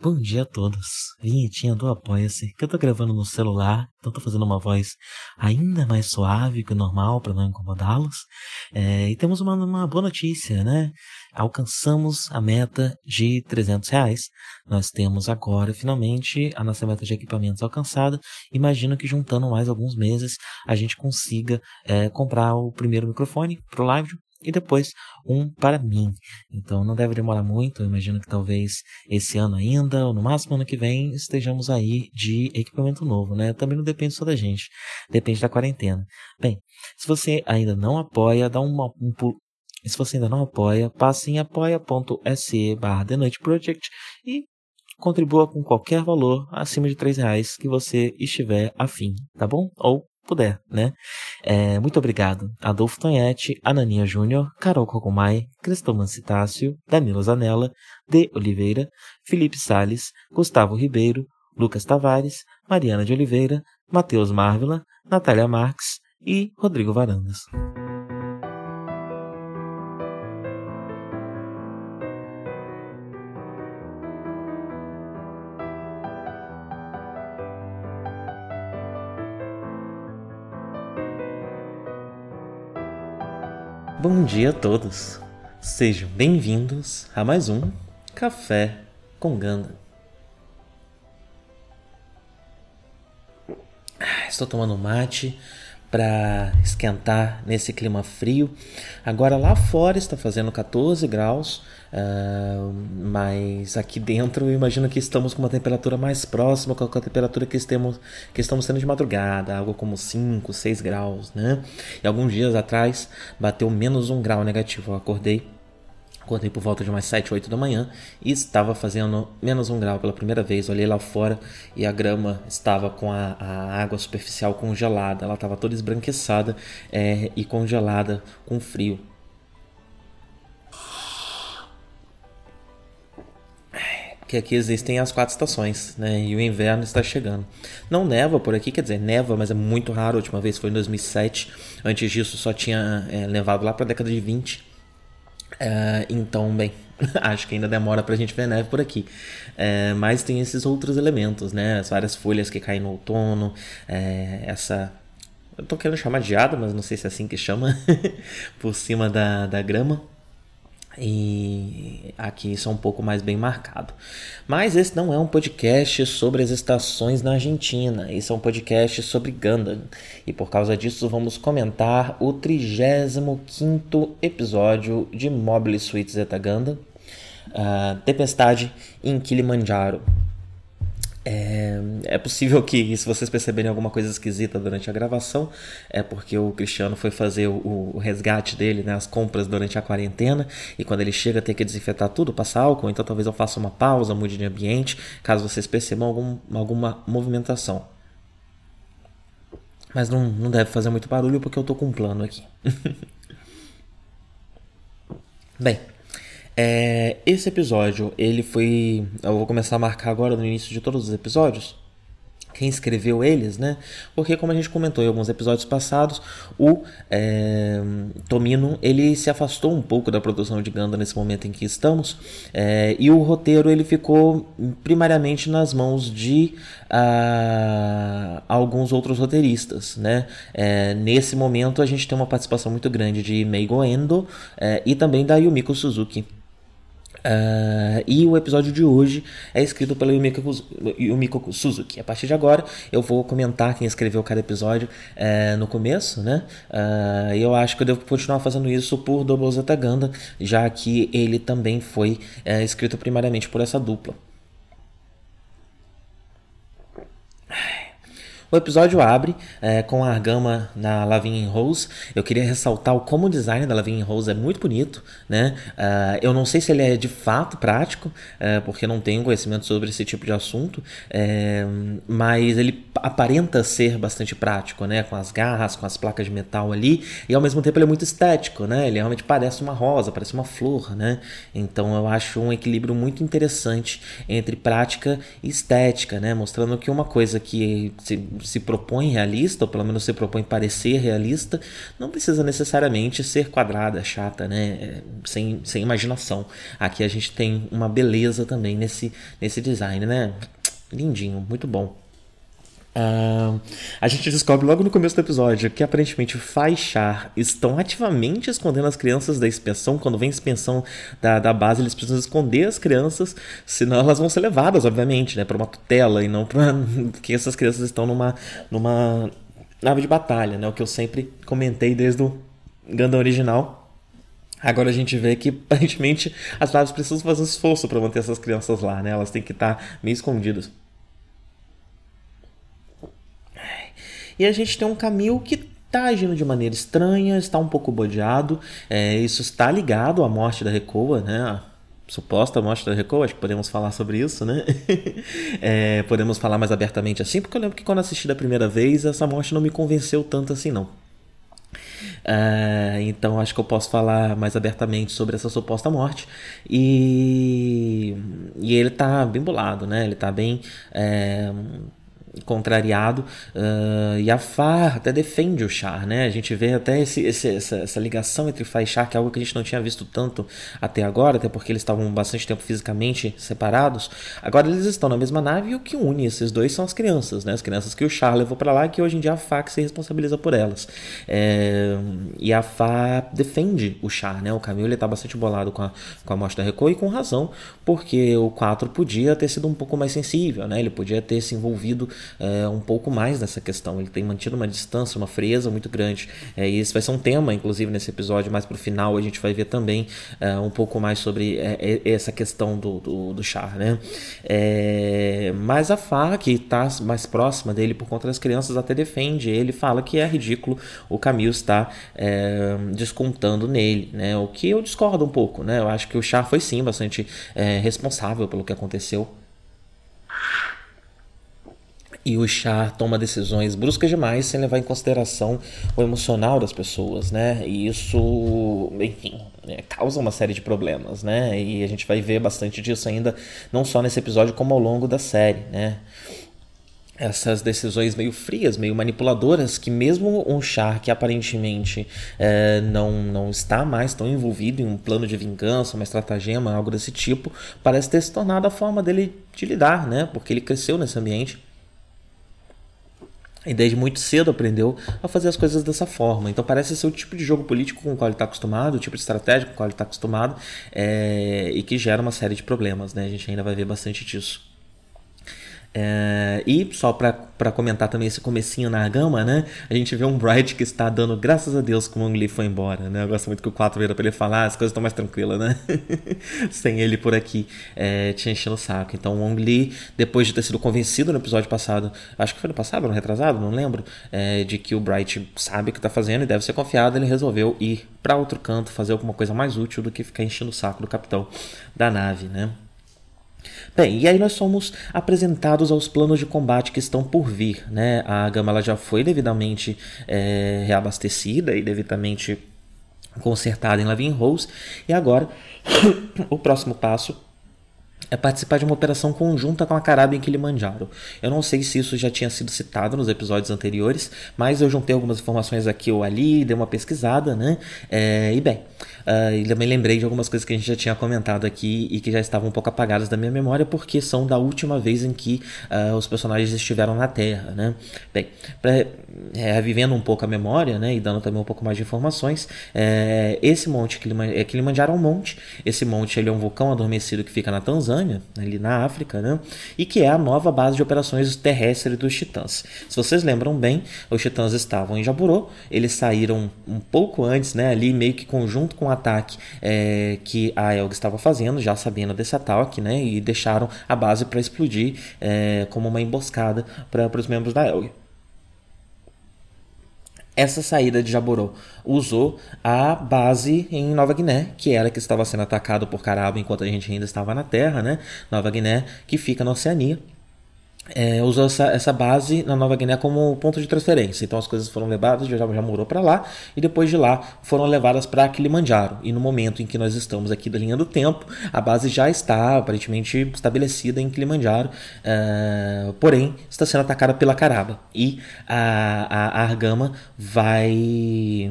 Bom dia a todos. Vinhetinha do Apoia-se, que eu tô gravando no celular, então tô fazendo uma voz ainda mais suave que o normal para não incomodá-los. É, e temos uma, uma, boa notícia, né? Alcançamos a meta de 300 reais. Nós temos agora, finalmente, a nossa meta de equipamentos alcançada. Imagino que juntando mais alguns meses, a gente consiga é, comprar o primeiro microfone pro live e depois um para mim. Então não deve demorar muito, eu imagino que talvez esse ano ainda, ou no máximo ano que vem, estejamos aí de equipamento novo, né? Também não depende só da gente, depende da quarentena. Bem, se você ainda não apoia, dá uma, um pulo. Se você ainda não apoia, passe em apoia.se barra The Noite Project e contribua com qualquer valor acima de três reais que você estiver afim, tá bom? Ou puder, né? É, muito obrigado. Adolfo Tonhete, Ananinha Júnior, Carol Cocomai, Cristoman Citácio, Danilo Zanella, De Oliveira, Felipe Sales, Gustavo Ribeiro, Lucas Tavares, Mariana de Oliveira, Matheus Marvila, Natália Marques e Rodrigo Varandas. Bom dia a todos. Sejam bem-vindos a mais um Café com Ganda. Ah, estou tomando mate para esquentar nesse clima frio. Agora lá fora está fazendo 14 graus, uh, mas aqui dentro eu imagino que estamos com uma temperatura mais próxima com a temperatura que estamos, que estamos tendo de madrugada, algo como 5, 6 graus, né? E alguns dias atrás bateu menos um grau negativo. Eu acordei Acordei por volta de umas 7, 8 da manhã e estava fazendo menos um grau pela primeira vez. Olhei lá fora e a grama estava com a, a água superficial congelada. Ela estava toda esbranquiçada é, e congelada com frio. que aqui existem as quatro estações, né? E o inverno está chegando. Não neva por aqui, quer dizer, neva, mas é muito raro. A última vez foi em 2007. Antes disso só tinha é, levado lá para a década de 20. É, então, bem, acho que ainda demora pra gente ver neve por aqui. É, mas tem esses outros elementos, né? As várias folhas que caem no outono, é, essa. Eu tô querendo chamar de ada, mas não sei se é assim que chama, por cima da, da grama e aqui isso é um pouco mais bem marcado. Mas esse não é um podcast sobre as estações na Argentina, esse é um podcast sobre Gundam. E por causa disso vamos comentar o 35 episódio de Mobile Suit Zeta Gundam, uh, Tempestade em Kilimanjaro. É, é, possível que, se vocês perceberem alguma coisa esquisita durante a gravação, é porque o Cristiano foi fazer o, o, resgate dele, né, as compras durante a quarentena, e quando ele chega tem que desinfetar tudo, passar álcool, então talvez eu faça uma pausa, mude de ambiente, caso vocês percebam algum, alguma movimentação. Mas não, não deve fazer muito barulho porque eu tô com um plano aqui. Bem, é, esse episódio, ele foi. Eu vou começar a marcar agora no início de todos os episódios. Quem escreveu eles, né? Porque, como a gente comentou em alguns episódios passados, o é, Tomino ele se afastou um pouco da produção de Ganda nesse momento em que estamos, é, e o roteiro ele ficou primariamente nas mãos de uh, alguns outros roteiristas, né? É, nesse momento a gente tem uma participação muito grande de Meigo Endo é, e também da Yumiko Suzuki. Uh, e o episódio de hoje é escrito pela Yumiko, Suzuki. A partir de agora eu vou comentar quem escreveu cada episódio uh, no começo, né? Uh, eu acho que eu devo continuar fazendo isso por Double Zeta Ganda, já que ele também foi eh, escrito primariamente por essa dupla. O episódio abre é, com a Argama na Lavigne Rose. Eu queria ressaltar o como o design da Lavigne Rose é muito bonito, né? Uh, eu não sei se ele é de fato prático, uh, porque não tenho conhecimento sobre esse tipo de assunto, uh, mas ele aparenta ser bastante prático, né? Com as garras, com as placas de metal ali, e ao mesmo tempo ele é muito estético, né? Ele realmente parece uma rosa, parece uma flor, né? Então eu acho um equilíbrio muito interessante entre prática e estética, né? Mostrando que uma coisa que se se propõe realista, ou pelo menos se propõe parecer realista, não precisa necessariamente ser quadrada, chata, né? É, sem, sem imaginação. Aqui a gente tem uma beleza também nesse, nesse design, né? Lindinho, muito bom. Uh, a gente descobre logo no começo do episódio que aparentemente Faixar estão ativamente escondendo as crianças da expensão. Quando vem a expensão da, da base, eles precisam esconder as crianças, senão elas vão ser levadas, obviamente, né, para uma tutela e não para. Porque essas crianças estão numa, numa nave de batalha, né, o que eu sempre comentei desde o Gundam original. Agora a gente vê que aparentemente as naves precisam fazer um esforço para manter essas crianças lá, né? Elas têm que estar meio escondidas. E a gente tem um Camil que está agindo de maneira estranha, está um pouco bodeado. É, isso está ligado à morte da Recoa, né? A suposta morte da Recoa, acho que podemos falar sobre isso, né? é, podemos falar mais abertamente assim, porque eu lembro que quando assisti da primeira vez, essa morte não me convenceu tanto assim, não. Uh, então acho que eu posso falar mais abertamente sobre essa suposta morte. E, e ele tá bem bolado, né? Ele tá bem. Contrariado uh, e a Far até defende o Char, né? A gente vê até esse, esse, essa, essa, ligação entre Far e Char, que é algo que a gente não tinha visto tanto até agora, até porque eles estavam bastante tempo fisicamente separados. Agora eles estão na mesma nave e o que une esses dois são as crianças, né? As crianças que o Char levou para lá que hoje em dia a Far se responsabiliza por elas. É, e a Far defende o Char, né? O Camilo ele tá bastante bolado com a, com a morte da Reco e com razão, porque o 4 podia ter sido um pouco mais sensível, né? Ele podia ter se envolvido é, um pouco mais nessa questão. Ele tem mantido uma distância, uma frieza muito grande. É, e esse vai ser um tema, inclusive, nesse episódio. Mais pro final a gente vai ver também é, um pouco mais sobre é, essa questão do, do, do Char, né? Mas a Fá, que está mais próxima dele por conta das crianças, até defende. Ele fala que é ridículo o Camilo estar descontando nele, né? O que eu discordo um pouco, né? Eu acho que o Char foi sim bastante responsável pelo que aconteceu e o chá toma decisões bruscas demais sem levar em consideração o emocional das pessoas, né? E isso, enfim, é, causa uma série de problemas, né? E a gente vai ver bastante disso ainda, não só nesse episódio, como ao longo da série, né? essas decisões meio frias, meio manipuladoras, que mesmo um Char que aparentemente é, não, não está mais tão envolvido em um plano de vingança, uma estratagema, algo desse tipo, parece ter se tornado a forma dele de lidar, né? Porque ele cresceu nesse ambiente e desde muito cedo aprendeu a fazer as coisas dessa forma. Então parece ser o tipo de jogo político com o qual ele está acostumado, o tipo de estratégia com o qual ele está acostumado, é, e que gera uma série de problemas. Né? A gente ainda vai ver bastante disso. É, e só para comentar também esse comecinho na gama, né? A gente vê um Bright que está dando graças a Deus que o Wong Li foi embora, né? Eu gosto muito que o 4 vira para ele falar, ah, as coisas estão mais tranquilas, né? Sem ele por aqui é, te enchendo o saco. Então o Wong Li, depois de ter sido convencido no episódio passado, acho que foi no passado, no retrasado, não lembro, é, de que o Bright sabe o que está fazendo e deve ser confiado, ele resolveu ir para outro canto, fazer alguma coisa mais útil do que ficar enchendo o saco do capitão da nave, né? Bem, e aí nós somos apresentados aos planos de combate que estão por vir, né? A gama já foi devidamente é, reabastecida e devidamente consertada em Lavin Rose, e agora o próximo passo é participar de uma operação conjunta com a Caraba em Kilimanjaro. Eu não sei se isso já tinha sido citado nos episódios anteriores, mas eu juntei algumas informações aqui ou ali, dei uma pesquisada, né? É, e bem, uh, e também lembrei de algumas coisas que a gente já tinha comentado aqui e que já estavam um pouco apagadas da minha memória, porque são da última vez em que uh, os personagens estiveram na Terra, né? Bem, pra, é, vivendo um pouco a memória, né? E dando também um pouco mais de informações, é, esse monte Kilimanjaro, é, Kilimanjaro é um monte, esse monte ele é um vulcão adormecido que fica na Tanzânia, Tanzânia, ali na África, né? e que é a nova base de operações terrestres dos Titãs. Se vocês lembram bem, os Titãs estavam em Jaburô, eles saíram um pouco antes, né, ali meio que conjunto com o ataque é, que a Elg estava fazendo, já sabendo desse ataque, né, e deixaram a base para explodir é, como uma emboscada para os membros da Elg essa saída de Jaboró usou a base em Nova Guiné, que era que estava sendo atacado por Caraba enquanto a gente ainda estava na Terra, né? Nova Guiné, que fica na Oceania. É, usou essa, essa base na Nova Guiné como ponto de transferência. Então as coisas foram levadas, já, já morou para lá, e depois de lá foram levadas para Kilimanjaro. E no momento em que nós estamos aqui da linha do tempo, a base já está aparentemente estabelecida em Kilimanjaro, é, porém está sendo atacada pela Caraba. E a, a, a Argama vai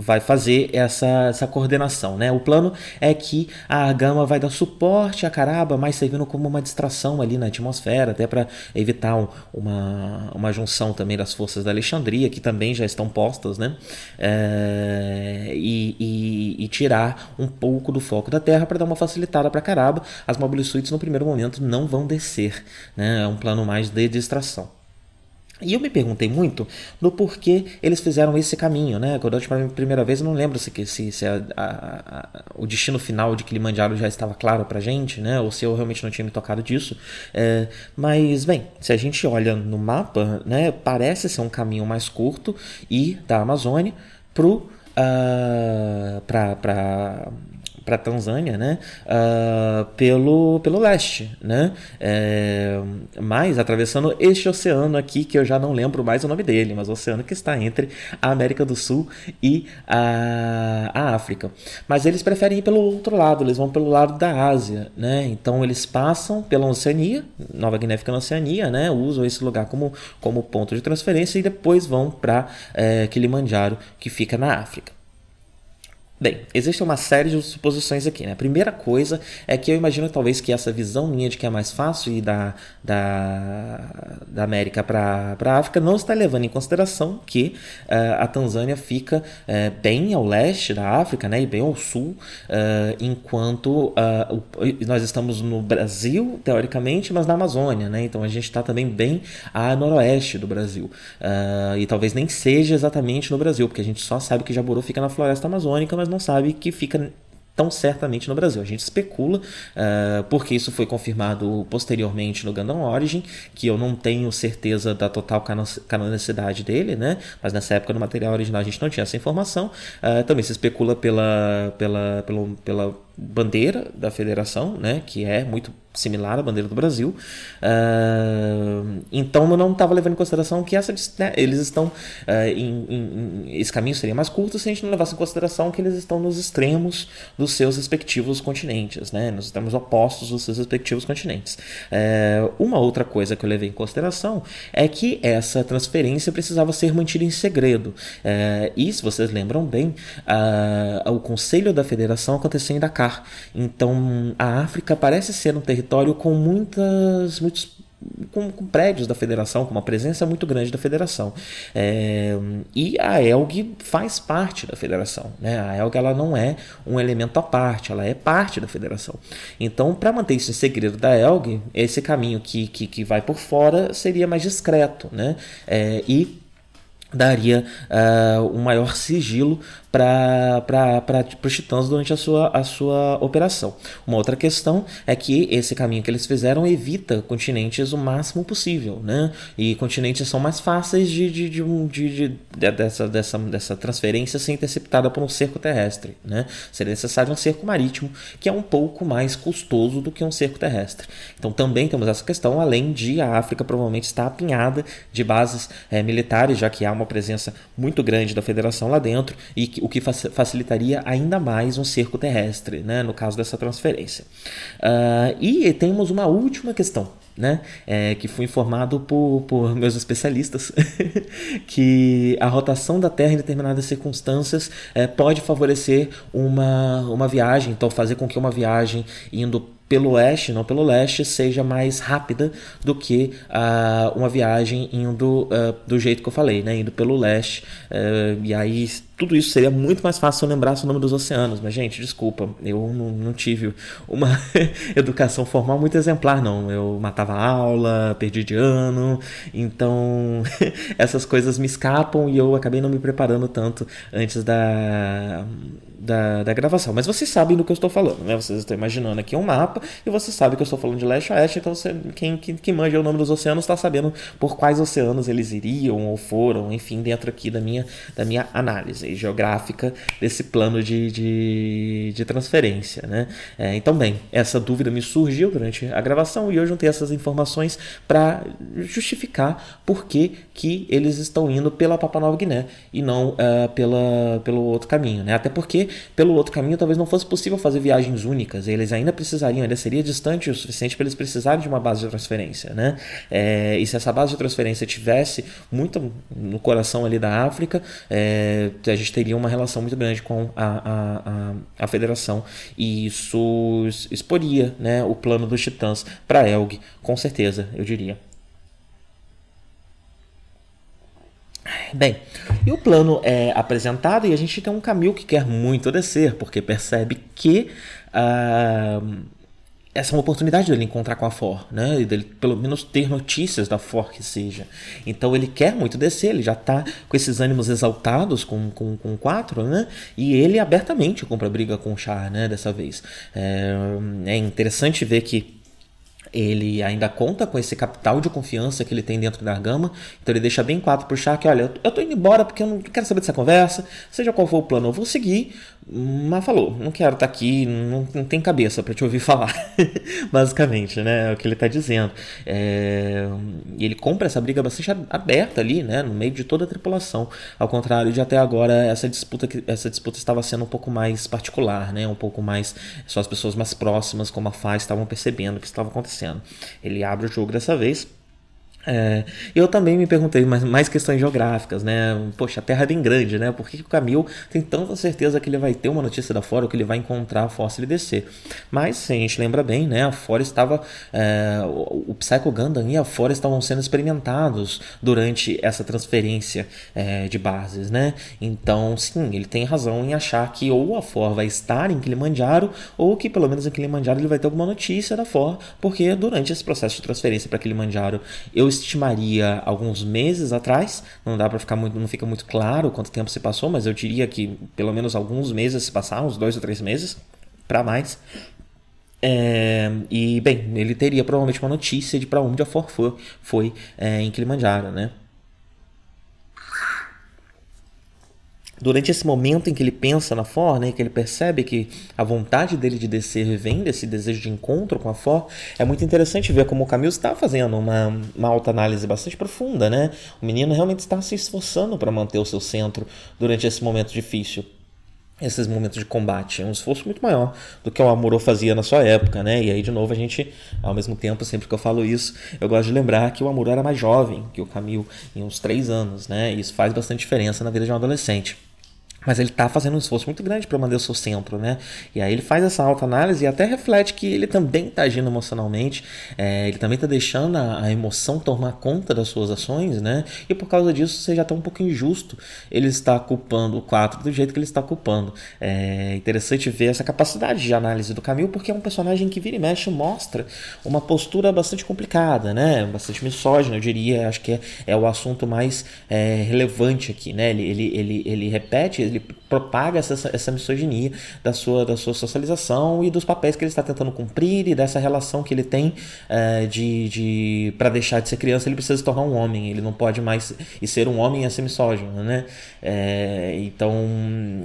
vai fazer essa, essa coordenação. Né? O plano é que a Gama vai dar suporte à Caraba, mas servindo como uma distração ali na atmosfera, até para evitar um, uma, uma junção também das forças da Alexandria, que também já estão postas, né? É, e, e, e, tirar um pouco do foco da Terra para dar uma facilitada para Caraba. As Mobile Suites no primeiro momento não vão descer, né? é um plano mais de distração. E eu me perguntei muito do porquê eles fizeram esse caminho, né? Quando eu a primeira vez, eu não lembro se, se, se a, a, a, o destino final de Kilimanjaro já estava claro pra gente, né? Ou se eu realmente não tinha me tocado disso. É, mas, bem, se a gente olha no mapa, né? Parece ser um caminho mais curto e da Amazônia pro... Uh, para para Tanzânia, né, uh, pelo, pelo leste, né, é, mas atravessando este oceano aqui que eu já não lembro mais o nome dele, mas o oceano que está entre a América do Sul e a, a África. Mas eles preferem ir pelo outro lado, eles vão pelo lado da Ásia, né, então eles passam pela Oceania, Nova Guiné fica na Oceania, né, usam esse lugar como, como ponto de transferência e depois vão para é, Kilimanjaro, que fica na África. Bem, existe uma série de suposições aqui. Né? A primeira coisa é que eu imagino talvez que essa visão minha de que é mais fácil ir da, da, da América para a África não está levando em consideração que uh, a Tanzânia fica uh, bem ao leste da África né? e bem ao sul, uh, enquanto nós estamos no Brasil, teoricamente, mas na Amazônia. Né? Então a gente está também bem a noroeste do Brasil. e talvez nem seja exatamente no Brasil, porque a gente só sabe que Jaburu fica na floresta amazônica, mas não sabe que fica tão certamente no Brasil. A gente especula, uh, porque isso foi confirmado posteriormente no Gundam Origin, que eu não tenho certeza da total canonicidade dele, né? Mas nessa época no material original a gente não tinha essa informação. Uh, também se especula pela, pela, pela, pela bandeira da federação, né? Que é muito similar à bandeira do Brasil. Uh, então eu não estava levando em consideração que essa, né, eles estão uh, em, em, esse caminho seria mais curto se a gente não levasse em consideração que eles estão nos extremos dos seus respectivos continentes, né, nos extremos opostos dos seus respectivos continentes. Uh, uma outra coisa que eu levei em consideração é que essa transferência precisava ser mantida em segredo. e se vocês lembram bem, o Conselho da Federação aconteceu em Dakar. Então a África parece ser um território com muitas, muitos com, com, prédios da federação, com uma presença muito grande da federação. É, e a ELG faz parte da federação. Né? A ELG ela não é um elemento à parte, ela é parte da federação. Então, para manter isso em segredo da ELG, esse caminho que, que, que vai por fora seria mais discreto. Né? É, e daria uh, um maior sigilo para os titãs durante a sua, a sua operação. Uma outra questão é que esse caminho que eles fizeram evita continentes o máximo possível, né? E continentes são mais fáceis de, de, de, de, de dessa, dessa, dessa transferência ser interceptada por um cerco terrestre, né? Seria necessário um cerco marítimo, que é um pouco mais custoso do que um cerco terrestre. Então também temos essa questão, além de a África provavelmente estar apinhada de bases é, militares, já que há uma presença muito grande da Federação lá dentro e que o que facilitaria ainda mais um cerco terrestre, né, no caso dessa transferência. Uh, e temos uma última questão. Né? É, que fui informado por, por meus especialistas que a rotação da Terra em determinadas circunstâncias é, pode favorecer uma, uma viagem, então fazer com que uma viagem indo pelo oeste, não pelo leste, seja mais rápida do que uh, uma viagem indo uh, do jeito que eu falei, né? Indo pelo leste. Uh, e aí tudo isso seria muito mais fácil se eu lembrasse o nome dos oceanos. Mas, gente, desculpa, eu não, não tive uma educação formal muito exemplar, não. Eu matava aula, perdi de ano, então essas coisas me escapam e eu acabei não me preparando tanto antes da da, da gravação. Mas vocês sabem do que eu estou falando, né? Vocês estão imaginando aqui um mapa e você sabe que eu estou falando de leste a oeste, então você, quem, quem, quem manja o nome dos oceanos está sabendo por quais oceanos eles iriam ou foram, enfim, dentro aqui da minha, da minha análise. geográfica desse plano de, de, de transferência. Né? É, então, bem, essa dúvida me surgiu durante a gravação e eu juntei essas informações para justificar por que, que eles estão indo pela Papua Nova Guiné e não uh, pela, pelo outro caminho. Né? Até porque pelo outro caminho talvez não fosse possível fazer viagens únicas, eles ainda precisariam, ainda seria distante o suficiente para eles precisarem de uma base de transferência. Né? É, e se essa base de transferência tivesse muito no coração ali da África, é, a gente teria uma relação muito grande com a, a, a, a federação e isso exporia né, o plano dos titãs para Elg, com certeza, eu diria. Bem, e o plano é apresentado e a gente tem um Camil que quer muito descer, porque percebe que uh, essa é uma oportunidade dele encontrar com a For, né? E dele pelo menos ter notícias da For que seja. Então ele quer muito descer, ele já está com esses ânimos exaltados com, com, com quatro, né? E ele abertamente compra briga com o Char, né? Dessa vez. É, é interessante ver que ele ainda conta com esse capital de confiança que ele tem dentro da gama, então ele deixa bem claro pro Shark, olha, eu tô indo embora porque eu não quero saber dessa conversa, seja qual for o plano, eu vou seguir, mas falou, não quero estar tá aqui, não, não tem cabeça para te ouvir falar, basicamente, né, é o que ele está dizendo. É... Ele compra essa briga bastante aberta ali, né, no meio de toda a tripulação, ao contrário de até agora essa disputa que essa disputa estava sendo um pouco mais particular, né, um pouco mais só as pessoas mais próximas, como a Faz, estavam percebendo o que estava acontecendo. Ele abre o jogo dessa vez é, eu também me perguntei mais, mais questões geográficas, né? Poxa, a Terra é bem grande, né? Por que, que o Camil tem tanta certeza que ele vai ter uma notícia da Fora ou que ele vai encontrar a Fóssil e? Mas, se a gente lembra bem, né? A Fora estava. É, o, Psycho Gundam e a Fora estavam sendo experimentados durante essa transferência é, de bases, né? Então, sim, ele tem razão em achar que ou a For vai estar em Kilimanjaro ou que pelo menos em Kilimanjaro ele vai ter alguma notícia da For, porque durante esse processo de transferência para Kilimanjaro eu estimaria alguns meses atrás, não dá para ficar muito, não fica muito claro quanto tempo se passou, mas eu diria que pelo menos alguns meses se passaram, uns dois ou três meses, para mais. É, e bem, ele teria provavelmente uma notícia de para onde a For foi, foi é, em Kilimanjaro, né? Durante esse momento em que ele pensa na For, né, que ele percebe que a vontade dele de descer vem desse desejo de encontro com a For, é muito interessante ver como o Camilo está fazendo uma, uma autoanálise bastante profunda, né? O menino realmente está se esforçando para manter o seu centro durante esse momento difícil. Esses momentos de combate, é um esforço muito maior do que o Amuro fazia na sua época, né? E aí, de novo, a gente, ao mesmo tempo, sempre que eu falo isso, eu gosto de lembrar que o Amuro era mais jovem que o Camilo, em uns três anos, né? E isso faz bastante diferença na vida de um adolescente. Mas ele está fazendo um esforço muito grande para manter o seu centro, né? E aí ele faz essa autoanálise e até reflete que ele também está agindo emocionalmente, é, ele também está deixando a, a, emoção tomar conta das suas ações, né? E por causa disso seja até um pouco injusto ele estar culpando o 4 do jeito que ele está culpando. É interessante ver essa capacidade de análise do Camilo, porque é um personagem que vira e mexe mostra uma postura bastante complicada, né? Bastante misógina, eu diria. Acho que é, é o assunto mais é, relevante aqui, né? Ele, ele, ele, ele repete ele propaga essa, essa misoginia da sua, da sua socialização e dos papéis que ele está tentando cumprir e dessa relação que ele tem é, de, de para deixar de ser criança ele precisa se tornar um homem. Ele não pode mais e ser um homem é ser misógino né? É, então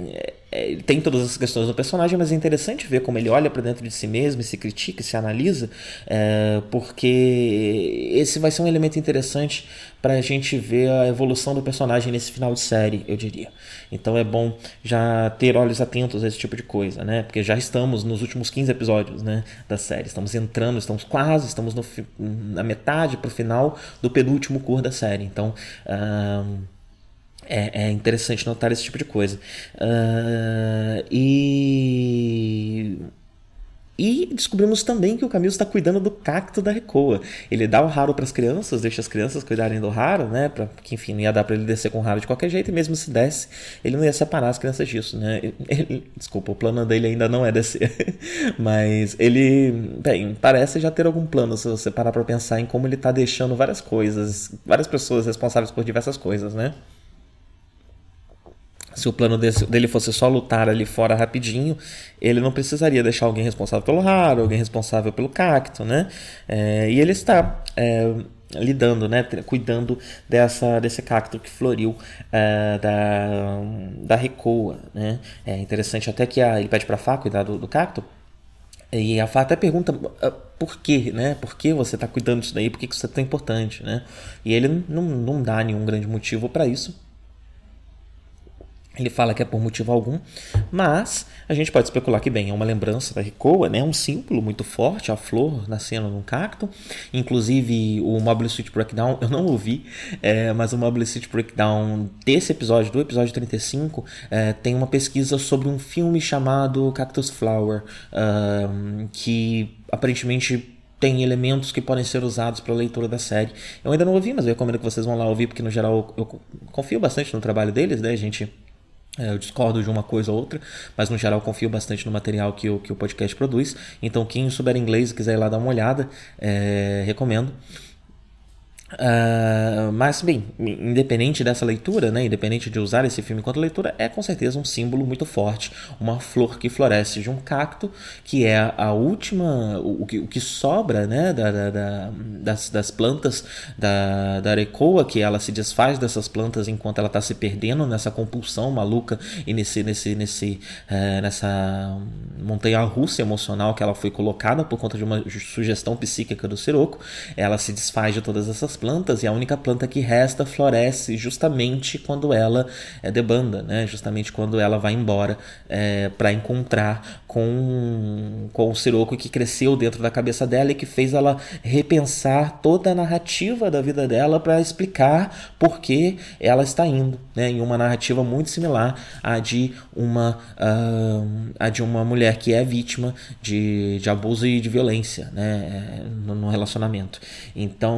é, é, tem todas essas questões do personagem, mas é interessante ver como ele olha para dentro de si mesmo e se critica e se analisa, é, porque esse vai ser um elemento interessante para a gente ver a evolução do personagem nesse final de série, eu diria. Então é bom já ter olhos atentos a esse tipo de coisa, né? Porque já estamos nos últimos 15 episódios né, da série, estamos entrando, estamos quase, estamos no, na metade para o final do penúltimo cur da série. Então. Um, é, é, interessante notar esse tipo de coisa. Uh, e. E descobrimos também que o Camilo está cuidando do cacto da Recoa. Ele dá o raro para as crianças, deixa as crianças cuidarem do raro, né? Pra, que enfim, não ia dar para ele descer com o raro de qualquer jeito, e mesmo se desse, ele não ia separar as crianças disso, né? Ele, desculpa, o plano dele ainda não é descer. Mas ele, bem, parece já ter algum plano se você parar para pensar em como ele está deixando várias coisas, várias pessoas responsáveis por diversas coisas, né? Se o plano dele fosse só lutar ali fora rapidinho, ele não precisaria deixar alguém responsável pelo raro, alguém responsável pelo cacto, né? É, e ele está é, lidando, né, cuidando dessa, desse cacto que floriu uh, da, da Recoa. Né? É interessante até que a, ele pede para Fá cuidar do, do, cacto. E a Fá até pergunta uh, por quê, né? Por que você está cuidando disso daí? Por que isso é tão importante, né? E ele não, não dá nenhum grande motivo para isso. Ele fala que é por motivo algum, mas a gente pode especular que, bem, é uma lembrança da Recoa, né? um símbolo muito forte, a flor nascendo num cacto. Inclusive, o Mobile Suit Breakdown, eu não ouvi, é, mas o Mobile Suit Breakdown desse episódio, do episódio 35, é, tem uma pesquisa sobre um filme chamado Cactus Flower, uh, que aparentemente tem elementos que podem ser usados para a leitura da série. Eu ainda não ouvi, mas eu recomendo que vocês vão lá ouvir, porque no geral eu confio bastante no trabalho deles, né? Gente eu discordo de uma coisa ou outra, mas no geral confio bastante no material que o, que o podcast produz. Então, quem souber inglês e quiser ir lá dar uma olhada, é, recomendo. Uh, mas, bem, independente dessa leitura, né, independente de usar esse filme enquanto leitura, é com certeza um símbolo muito forte. Uma flor que floresce de um cacto, que é a última, o, que, o que, sobra né, da, da, da, das, das, plantas da, da arecoa, que ela se desfaz dessas plantas enquanto ela está se perdendo nessa compulsão maluca e nesse, nesse, nesse, uh, nessa montanha russa emocional que ela foi colocada por conta de uma sugestão psíquica do Siroco. Ela se desfaz de todas essas plantas e a única planta que resta floresce justamente quando ela é debanda, né? justamente quando ela vai embora é, para encontrar com, com o Siroco que cresceu dentro da cabeça dela e que fez ela repensar toda a narrativa da vida dela para explicar por que ela está indo, né? em uma narrativa muito similar à de uma, uh, à de uma mulher que é vítima de, de abuso e de violência né? no, no relacionamento. Então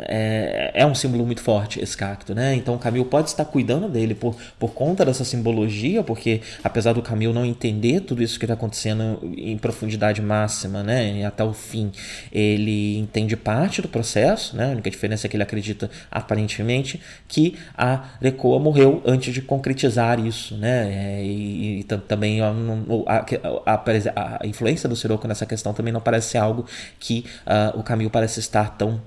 é, é um símbolo muito forte esse cacto, né? Então o Camil pode estar cuidando dele por, por conta dessa simbologia, porque apesar do Camil não entender tudo isso que está acontecendo em profundidade máxima, né? Até o fim, ele entende parte do processo, né? A única diferença é que ele acredita aparentemente que a Recoa morreu antes de concretizar isso, né? É, e, e também a, a, a, a, influência do Siroco nessa questão também não parece ser algo que uh, o Camil parece estar tão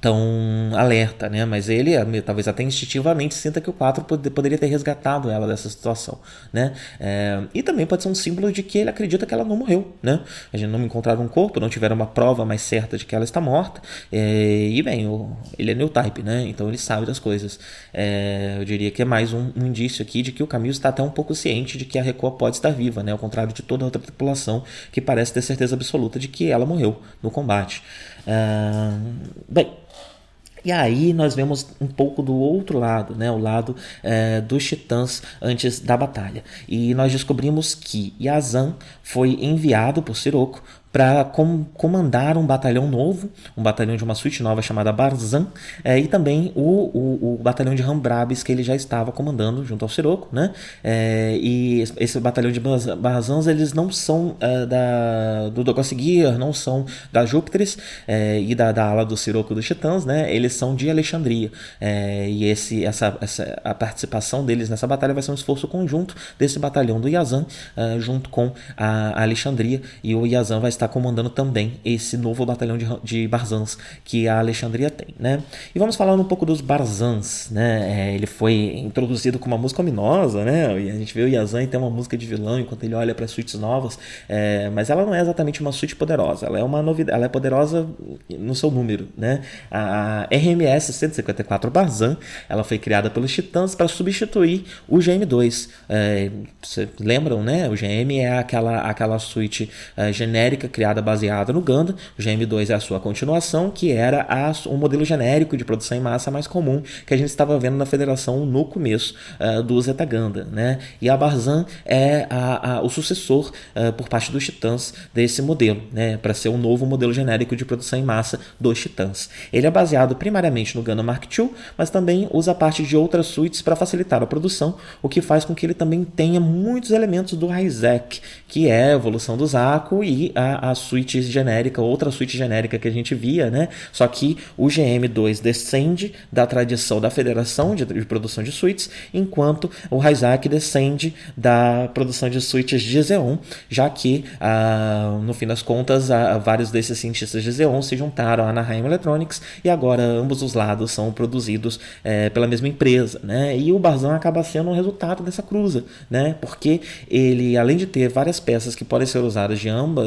tão alerta, né? Mas ele, talvez até instintivamente, sinta que o 4 poderia ter resgatado ela dessa situação, né? É, e também pode ser um símbolo de que ele acredita que ela não morreu, né? A gente não encontraram um corpo, não tiveram uma prova mais certa de que ela está morta. É, e bem, o, ele é new type, né? Então ele sabe das coisas. É, eu diria que é mais um, um, indício aqui de que o Camilo está até um pouco ciente de que a Record pode estar viva, né? Ao contrário de toda a outra tripulação que parece ter certeza absoluta de que ela morreu no combate. Uh, bem, e aí nós vemos um pouco do outro lado, né, o lado é, dos titãs antes da batalha. E nós descobrimos que Yazan foi enviado por Siroco para com, comandar um batalhão novo, um batalhão de uma suíte nova chamada Barzan, é, e também o, o, o, batalhão de Rambrabis que ele já estava comandando junto ao Siroco, né? É, e esse batalhão de Barzans eles não são é, da, do Dogos Gear, não são da Júpiteres é, e da, da ala do Siroco dos Titãs, né? Eles são de Alexandria é, e esse, essa, essa, a participação deles nessa batalha vai ser um esforço conjunto desse batalhão do Yazan é, junto com a Alexandria e o Yazan vai estar está comandando também esse novo batalhão de, de Barzans que a Alexandria tem, né? E vamos falar um pouco dos Barzans, né? É, ele foi introduzido com uma música ominosa, né? E a gente vê o Yazan tem uma música de vilão enquanto ele olha para suítes novas, é, mas ela não é exatamente uma suíte poderosa, ela é uma novidade, ela é poderosa no seu número, né? A RMS 154 Barzan, ela foi criada pelos Titãs para substituir o GM2. É, lembram, né? O GM é aquela aquela suíte é, genérica criada baseada no Ganda. O GM2 é a sua continuação, que era a, um modelo genérico de produção em massa mais comum que a gente estava vendo na federação no começo uh, do Zeta Ganda. Né? E a Barzan é a, a, o sucessor uh, por parte dos Titãs desse modelo, né? para ser o um novo modelo genérico de produção em massa dos Titãs. Ele é baseado primariamente no Ganda Mark II, mas também usa parte de outras suítes para facilitar a produção, o que faz com que ele também tenha muitos elementos do Isaac, que é a evolução do Zaco e a a suíte genérica, outra suíte genérica que a gente via, né? Só que o GM2 descende da tradição da Federação de, de Produção de Suítes, enquanto o Isaac descende da produção de suítes de Xeon, já que, ah, no fim das contas, ah, vários desses cientistas de Xeon se juntaram à Anaheim Electronics e agora ambos os lados são produzidos eh, pela mesma empresa, né? E o Barzan acaba sendo um resultado dessa cruza, né? Porque ele, além de ter várias peças que podem ser usadas de ambas,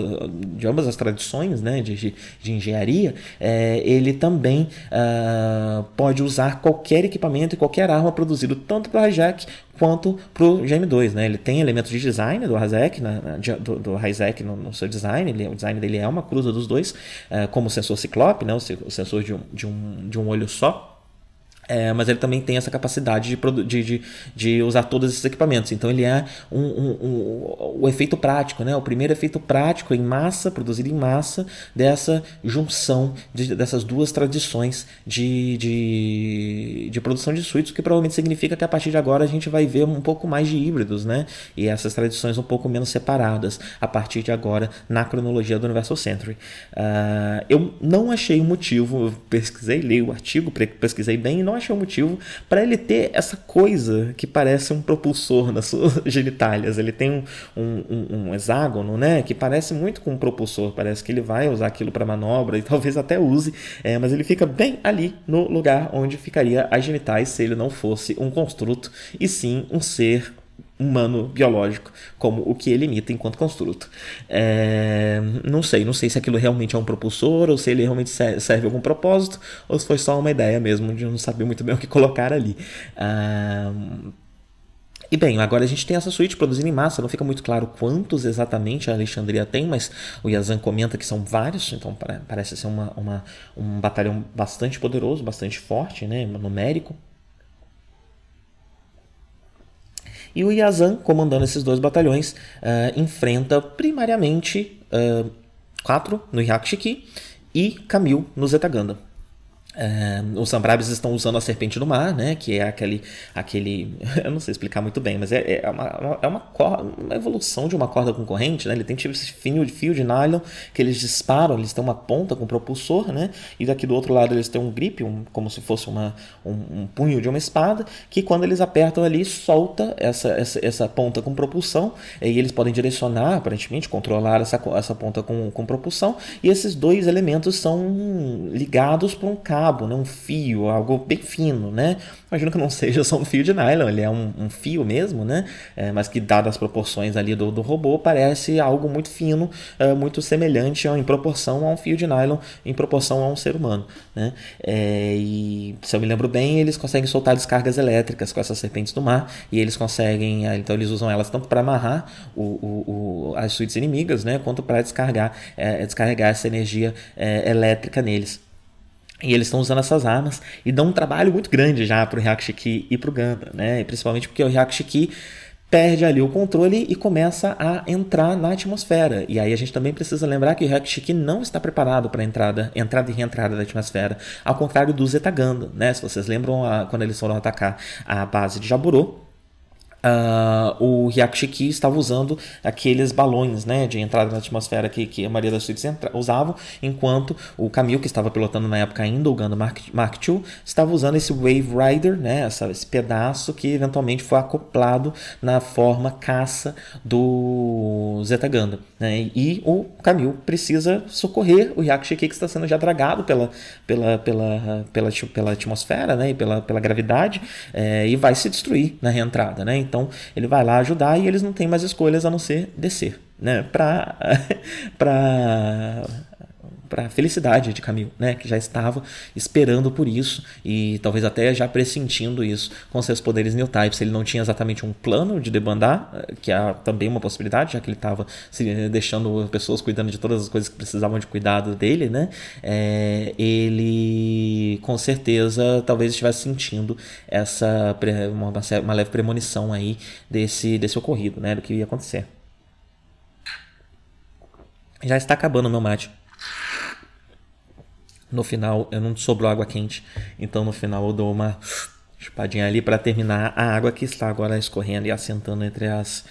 de ambas as tradições, né? De, de, de engenharia, eh, ele também ah, pode usar qualquer equipamento e qualquer arma produzido tanto para o hijack quanto para o GM2. Né? Ele tem elementos de design do Hazek, do, do no, no, seu design, ele, o design dele é uma cruza dos dois, uh, como o sensor Ciclope, né? o, o sensor de um, de, um, de um olho só. É, mas ele também tem essa capacidade de, de, de, de, usar todos esses equipamentos. Então ele é um, um, um, o efeito prático, né? o primeiro efeito prático em massa, produzido em massa, dessa junção de, dessas duas tradições de, de, de produção de suítes, o que provavelmente significa que a partir de agora a gente vai ver um pouco mais de híbridos, né? e essas tradições um pouco menos separadas a partir de agora na cronologia do Universal Century. Uh, eu não achei um motivo, pesquisei, li o artigo, pesquisei bem e não achei um motivo para ele ter essa coisa que parece um propulsor nas suas genitálias. Ele tem um, um, um, hexágono, né, que parece muito com um propulsor. Parece que ele vai usar aquilo para manobra e talvez até use, é, mas ele fica bem ali no lugar onde ficaria as genitais se ele não fosse um construto e sim um ser humano biológico, como o que ele imita enquanto construto. É, não sei, não sei se aquilo realmente é um propulsor, ou se ele realmente serve algum propósito, ou se foi só uma ideia mesmo de não saber muito bem o que colocar ali. Ah, e bem, agora a gente tem essa suíte produzindo em massa, não fica muito claro quantos exatamente a Alexandria tem, mas o Yazan comenta que são vários, então parece ser uma, uma, um batalhão bastante poderoso, bastante forte, né, numérico. E o Yazan, comandando esses dois batalhões, uh, enfrenta primariamente uh, quatro no Hyakshiki e Camille no Zetaganda. É, os Sambrabes estão usando a serpente do mar, né? Que é aquele. aquele eu não sei explicar muito bem, mas é, é, uma, é uma, corda, uma evolução de uma corda com corrente, né? Ele tem tipo esse fio fio de nylon que eles disparam, eles têm uma ponta com propulsor, né? E daqui do outro lado eles têm um grip, um, como se fosse uma, um, um, punho de uma espada, que quando eles apertam ali, solta essa, essa, essa ponta com propulsão, e eles podem direcionar, aparentemente, controlar essa, essa ponta com, com propulsão, e esses dois elementos são ligados por um cabo cabo, né? um fio, algo bem fino, né? Imagino que não seja só um fio de nylon, ele é um, um fio mesmo, né? É, mas que, dadas as proporções ali do, do robô, parece algo muito fino, é, muito semelhante em proporção a um fio de nylon, em proporção a um ser humano, né? É, e se eu me lembro bem, eles conseguem soltar descargas elétricas com essas serpentes do mar, e eles conseguem, é, então eles usam elas tanto para amarrar o, o, o, as suítes inimigas, né? Quanto para descarregar, é, descarregar essa energia é, elétrica neles. E eles estão usando essas armas e dão um trabalho muito grande já para o Hyakushiki e para o Ganda, né? principalmente porque o Hyakushiki perde ali o controle e começa a entrar na atmosfera. E aí a gente também precisa lembrar que o Hyakushiki não está preparado para entrada, entrada e reentrada da atmosfera, ao contrário do Zetaganda, né? Se vocês lembram a, quando eles foram atacar a base de Jaburo, Uh, o Hyakushiki estava usando aqueles balões né, de entrada na atmosfera que, que a maioria das suítes usavam, enquanto o Camille, que estava pilotando na época ainda o Gundam Mark, Mark II, estava usando esse Wave Rider, né, essa, esse pedaço que eventualmente foi acoplado na forma caça do Zeta Gundam. Né, e o Camille precisa socorrer o Hyakushiki que está sendo já dragado pela, pela, pela, pela, pela atmosfera né, e pela, pela gravidade é, e vai se destruir na reentrada. Né? Então ele vai lá ajudar e eles não têm mais escolhas a não ser descer, né? Para para para a felicidade de Camille, né, que já estava esperando por isso e talvez até já pressentindo isso com seus poderes new types. Ele não tinha exatamente um plano de debandar, eh, que é também uma possibilidade, já que ele estava deixando pessoas cuidando de todas as coisas que precisavam de cuidado dele, né? É, ele com certeza talvez estivesse sentindo essa uma, uma leve premonição aí desse desse ocorrido, né, do que ia acontecer. Já está acabando o meu mate. No final, eu não sobrou água quente, então no final eu dou uma chupadinha ali para terminar a água que está agora escorrendo e assentando entre as,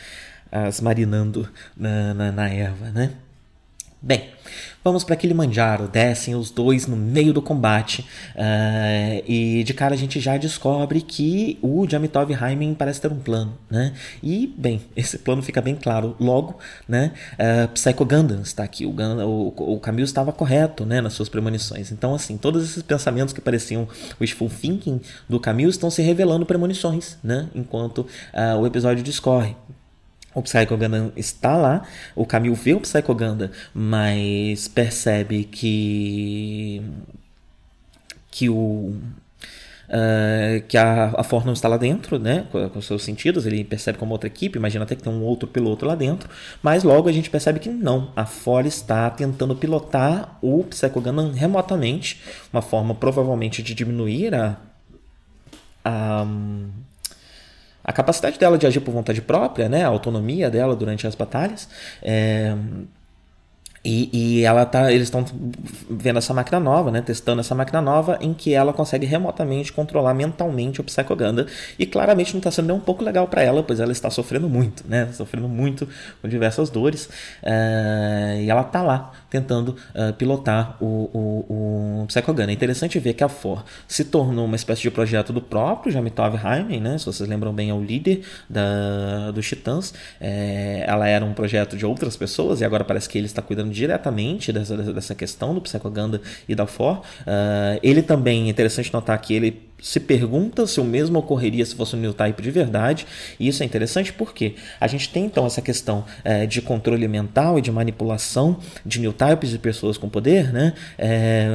as marinando na, na, na erva, né? Bem, vamos para Kilimanjaro, descem os dois no meio do combate uh, e de cara a gente já descobre que o Jamitov Heimen parece ter um plano, né? E, bem, esse plano fica bem claro logo, né? Uh, Psycho Gundam está aqui, o, o, o Camilo estava correto, né, nas suas premonições. Então, assim, todos esses pensamentos que pareciam wishful thinking do Camilo estão se revelando premonições, né? Enquanto uh, o episódio discorre o Psycho Gundam está lá, o Camille vê o Psycho Gundam, mas percebe que que o Uh, que a, a Ford não está lá dentro, né, com, com, seus sentidos, ele percebe como outra equipe, imagina até que tem um outro piloto lá dentro, mas logo a gente percebe que não, a Ford está tentando pilotar o Psycho Gundam remotamente, uma forma provavelmente de diminuir a, a a capacidade dela de agir por vontade própria, né, a autonomia dela durante as batalhas. É, e, e, ela tá, eles estão vendo essa máquina nova, né, testando essa máquina nova em que ela consegue remotamente controlar mentalmente o Psychoganda. E claramente não está sendo nem um pouco legal para ela, pois ela está sofrendo muito, né, sofrendo muito com diversas dores. Uh, e ela está lá tentando uh, pilotar o, o, o. É interessante ver que a For se tornou uma espécie de projeto do próprio Jamitov Heimen, né, se vocês lembram bem é o líder da, dos Titãs, é, ela era um projeto de outras pessoas e agora parece que ele está cuidando diretamente dessa, dessa questão do Psychoganda e da For. Uh, ele também, é interessante notar que ele se pergunta se o mesmo ocorreria se fosse um new type de verdade, e isso é interessante porque a gente tem então essa questão é, de controle mental e de manipulação de new types de pessoas com poder, né, é,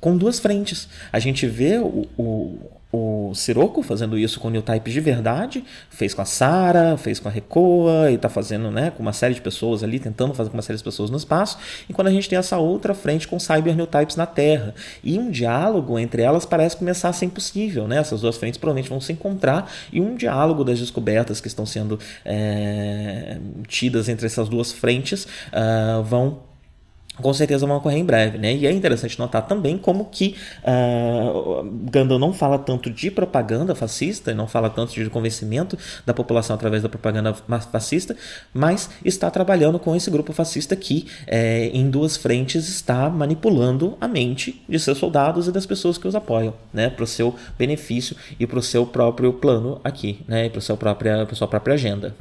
com duas frentes. A gente vê o, o o Sirocco fazendo isso com o New Type de verdade, fez com a Sara, fez com a Recoa, e está fazendo né, com uma série de pessoas ali, tentando fazer com uma série de pessoas no espaço, e quando a gente tem essa outra frente com Cyber New Types na Terra. E um diálogo entre elas parece começar a ser impossível, né? Essas duas frentes provavelmente vão se encontrar, e um diálogo das descobertas que estão sendo é, tidas entre essas duas frentes uh, vão com certeza vão ocorrer em breve, né? E é interessante notar também como que uh, Gandalf não fala tanto de propaganda fascista, não fala tanto de convencimento da população através da propaganda fascista, mas está trabalhando com esse grupo fascista que, é, em duas frentes, está manipulando a mente de seus soldados e das pessoas que os apoiam, né? Para o seu benefício e para o seu próprio plano aqui, né? Para a sua própria agenda.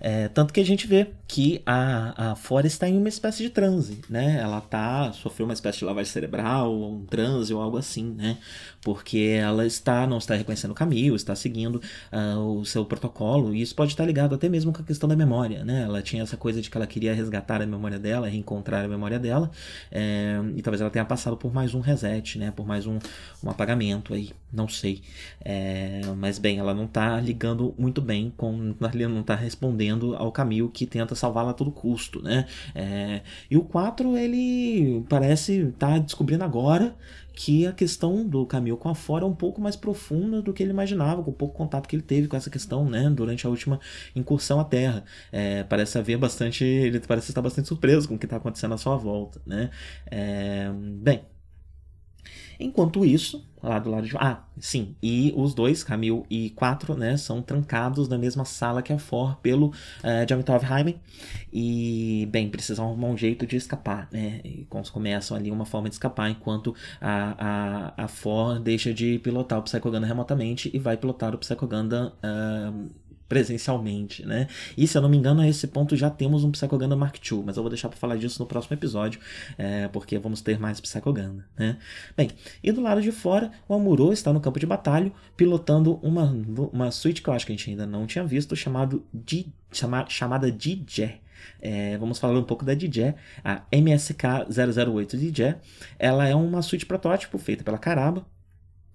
É, tanto que a gente vê que a, a Fora está em uma espécie de transe, né? Ela tá, sofreu uma espécie de lavagem cerebral, um transe ou algo assim, né? Porque ela está, não está reconhecendo o caminho, está seguindo uh, o seu protocolo, e isso pode estar ligado até mesmo com a questão da memória, né? Ela tinha essa coisa de que ela queria resgatar a memória dela, reencontrar a memória dela, é, e talvez ela tenha passado por mais um reset, né? Por mais um, um apagamento aí, não sei. É, mas bem, ela não está ligando muito bem com, não está respondendo ao Camil que tenta salvá-la a todo custo, né? É, e o 4, ele parece estar tá descobrindo agora que a questão do Camil com a Fora é um pouco mais profunda do que ele imaginava, com o pouco contato que ele teve com essa questão, né, durante a última incursão à Terra. É, parece haver bastante, ele parece estar bastante surpreso com o que está acontecendo à sua volta, né? É, bem, Enquanto isso, lá do lado de. Ah, sim. E os dois, Camil e Quatro, né, são trancados na mesma sala que a For pelo uh, eh, Jamitov Heimen. E, bem, precisam arrumar um jeito de escapar, né? E começam ali uma forma de escapar, enquanto a, a, a For deixa de pilotar o Psychoganda remotamente e vai pilotar o Psychoganda. Uh, presencialmente, né? E se eu não me engano, a esse ponto já temos um Psychoganda Mark II, mas eu vou deixar para falar disso no próximo episódio, é, porque vamos ter mais Psychoganda, né? Bem, e do lado de fora, o Amuro está no campo de batalha, pilotando uma, uma suíte que eu acho que a gente ainda não tinha visto, chamado D, chama, chamada DJ. É, vamos falar um pouco da DJ, a MSK008 DJ. Ela é uma suíte protótipo feita pela Caraba,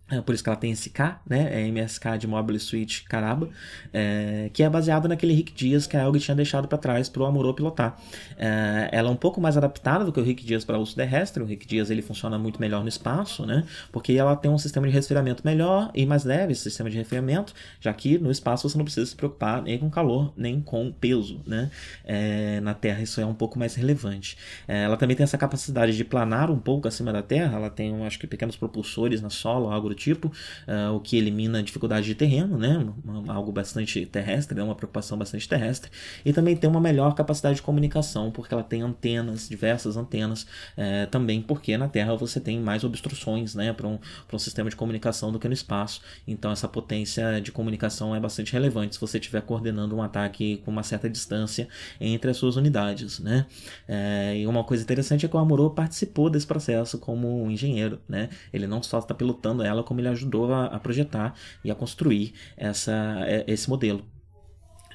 é por isso que ela tem esse K, né? É MSK de Mobile Suite Caraba, é, que é baseado naquele Rick Dias que a Elg tinha deixado para trás para o Amorô pilotar. É, ela é um pouco mais adaptada do que o Rick Dias para uso terrestre. O Rick Dias ele funciona muito melhor no espaço, né? Porque ela tem um sistema de resfriamento melhor e mais leve esse sistema de resfriamento, já que no espaço você não precisa se preocupar nem com calor nem com peso, né? É, na Terra isso é um pouco mais relevante. É, ela também tem essa capacidade de planar um pouco acima da Terra. Ela tem, acho que, pequenos propulsores na solo, algo do tipo, uh, o que elimina a dificuldade de terreno, né? Uma, algo bastante terrestre, né? uma preocupação bastante terrestre. E também tem uma melhor capacidade de comunicação, porque ela tem antenas, diversas antenas, é, também porque na Terra você tem mais obstruções né? para um, um sistema de comunicação do que no espaço. Então essa potência de comunicação é bastante relevante se você estiver coordenando um ataque com uma certa distância entre as suas unidades. Né? É, e uma coisa interessante é que o Amuro participou desse processo como engenheiro. Né? Ele não só está pilotando ela, como ele ajudou a, a projetar e a construir essa, é, esse modelo.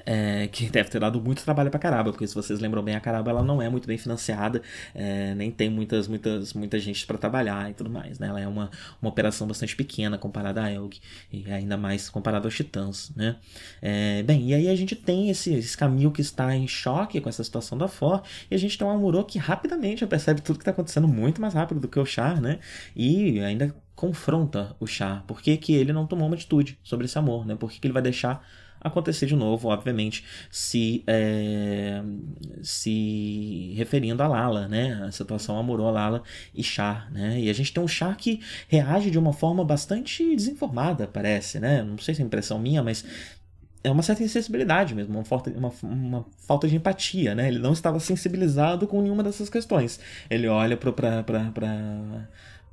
É, que deve ter dado muito trabalho para Caraba, porque se vocês lembram bem, a Caraba ela não é muito bem financiada, é, nem tem muitas, muitas, muita gente para trabalhar e tudo mais. Né? Ela é uma, uma operação bastante pequena comparada à Elg, e ainda mais comparada aos Titãs. Né? É, bem, e aí a gente tem esse, esse caminho que está em choque com essa situação da For, e a gente tem um Amuro que rapidamente percebe tudo que está acontecendo muito mais rápido do que o Char, né? e ainda confronta o Char. Por que, que ele não tomou uma atitude sobre esse amor? Né? Por que, que ele vai deixar acontecer de novo, obviamente, se, é, se referindo a Lala, né? A situação amorou Lala e Char, né? E a gente tem um Char que reage de uma forma bastante desinformada, parece, né? Não sei se é impressão minha, mas é uma certa insensibilidade mesmo, uma falta, uma, uma falta de empatia, né? Ele não estava sensibilizado com nenhuma dessas questões. Ele olha para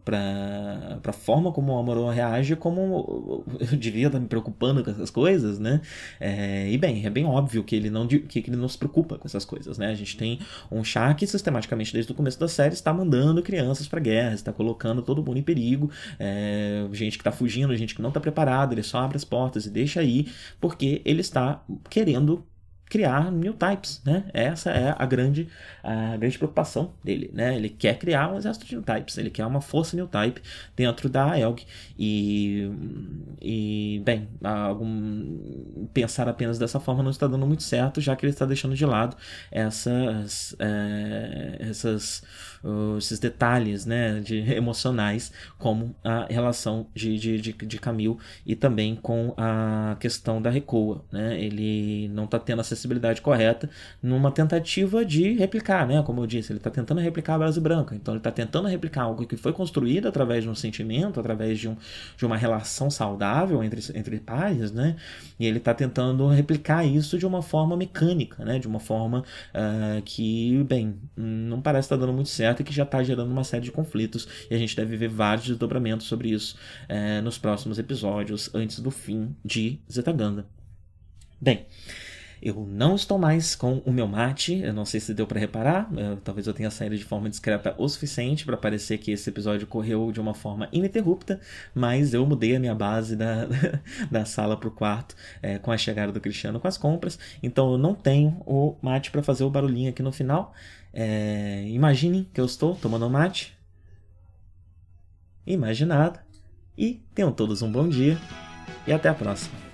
para a forma como o Amorô reage, como eu devia estar me preocupando com essas coisas, né? É, e bem, é bem óbvio que ele não que ele não se preocupa com essas coisas, né? A gente tem um chá que sistematicamente desde o começo da série está mandando crianças para guerra, está colocando todo mundo em perigo, é, gente que está fugindo, gente que não está preparada, ele só abre as portas e deixa aí, porque ele está querendo criar new types, né? Essa é a grande, a grande preocupação dele, né? Ele quer criar um exército de new types, ele quer uma força new type dentro da Elg e, e bem, algum, pensar apenas dessa forma não está dando muito certo, já que ele está deixando de lado essas, é, essas uh, esses detalhes, né, de emocionais, como a relação de, de, de, de Camille e também com a questão da Recoa, né? Ele não está tendo acessibilidade correta numa tentativa de replicar, né? Como eu disse, ele está tentando replicar a base branca. Então ele está tentando replicar algo que foi construído através de um sentimento, através de, um, de uma relação saudável entre, entre pares, né? E ele está tentando replicar isso de uma forma mecânica, né? De uma forma uh, que, bem, não parece estar tá dando muito certo e que já está gerando uma série de conflitos. E a gente deve ver vários desdobramentos sobre isso uh, nos próximos episódios, antes do fim de Zetaganda. Bem, eu não estou mais com o meu mate, eu não sei se deu para reparar, eu, talvez eu tenha saído de forma discreta o suficiente para parecer que esse episódio correu de uma forma ininterrupta, mas eu mudei a minha base da, da sala para o quarto é, com a chegada do Cristiano com as compras, então eu não tenho o mate para fazer o barulhinho aqui no final. É, imaginem que eu estou tomando mate. Imaginado. E tenham todos um bom dia e até a próxima.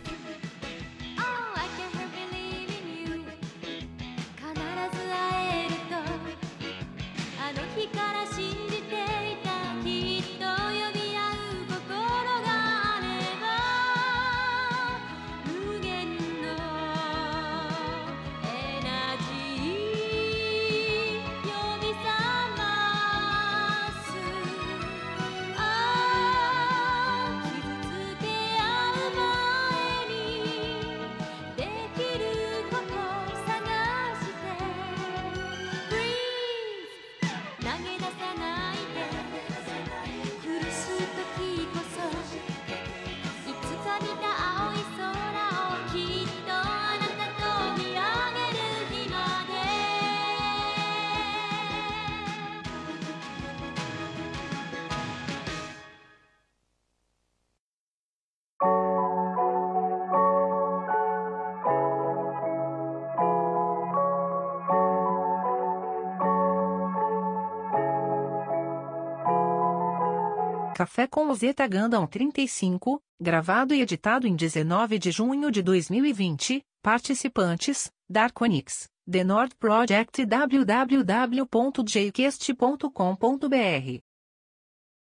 Café com Ozeta Gundam 35, gravado e editado em 19 de junho de 2020. Participantes: Darkonix, The Nord Project e www.jquest.com.br.